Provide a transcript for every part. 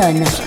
Jefferson.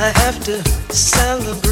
I have to celebrate.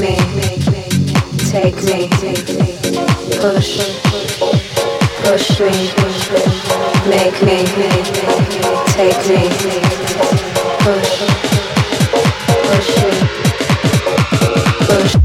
me, take me, push, push me, make me, take me, push, push me, push.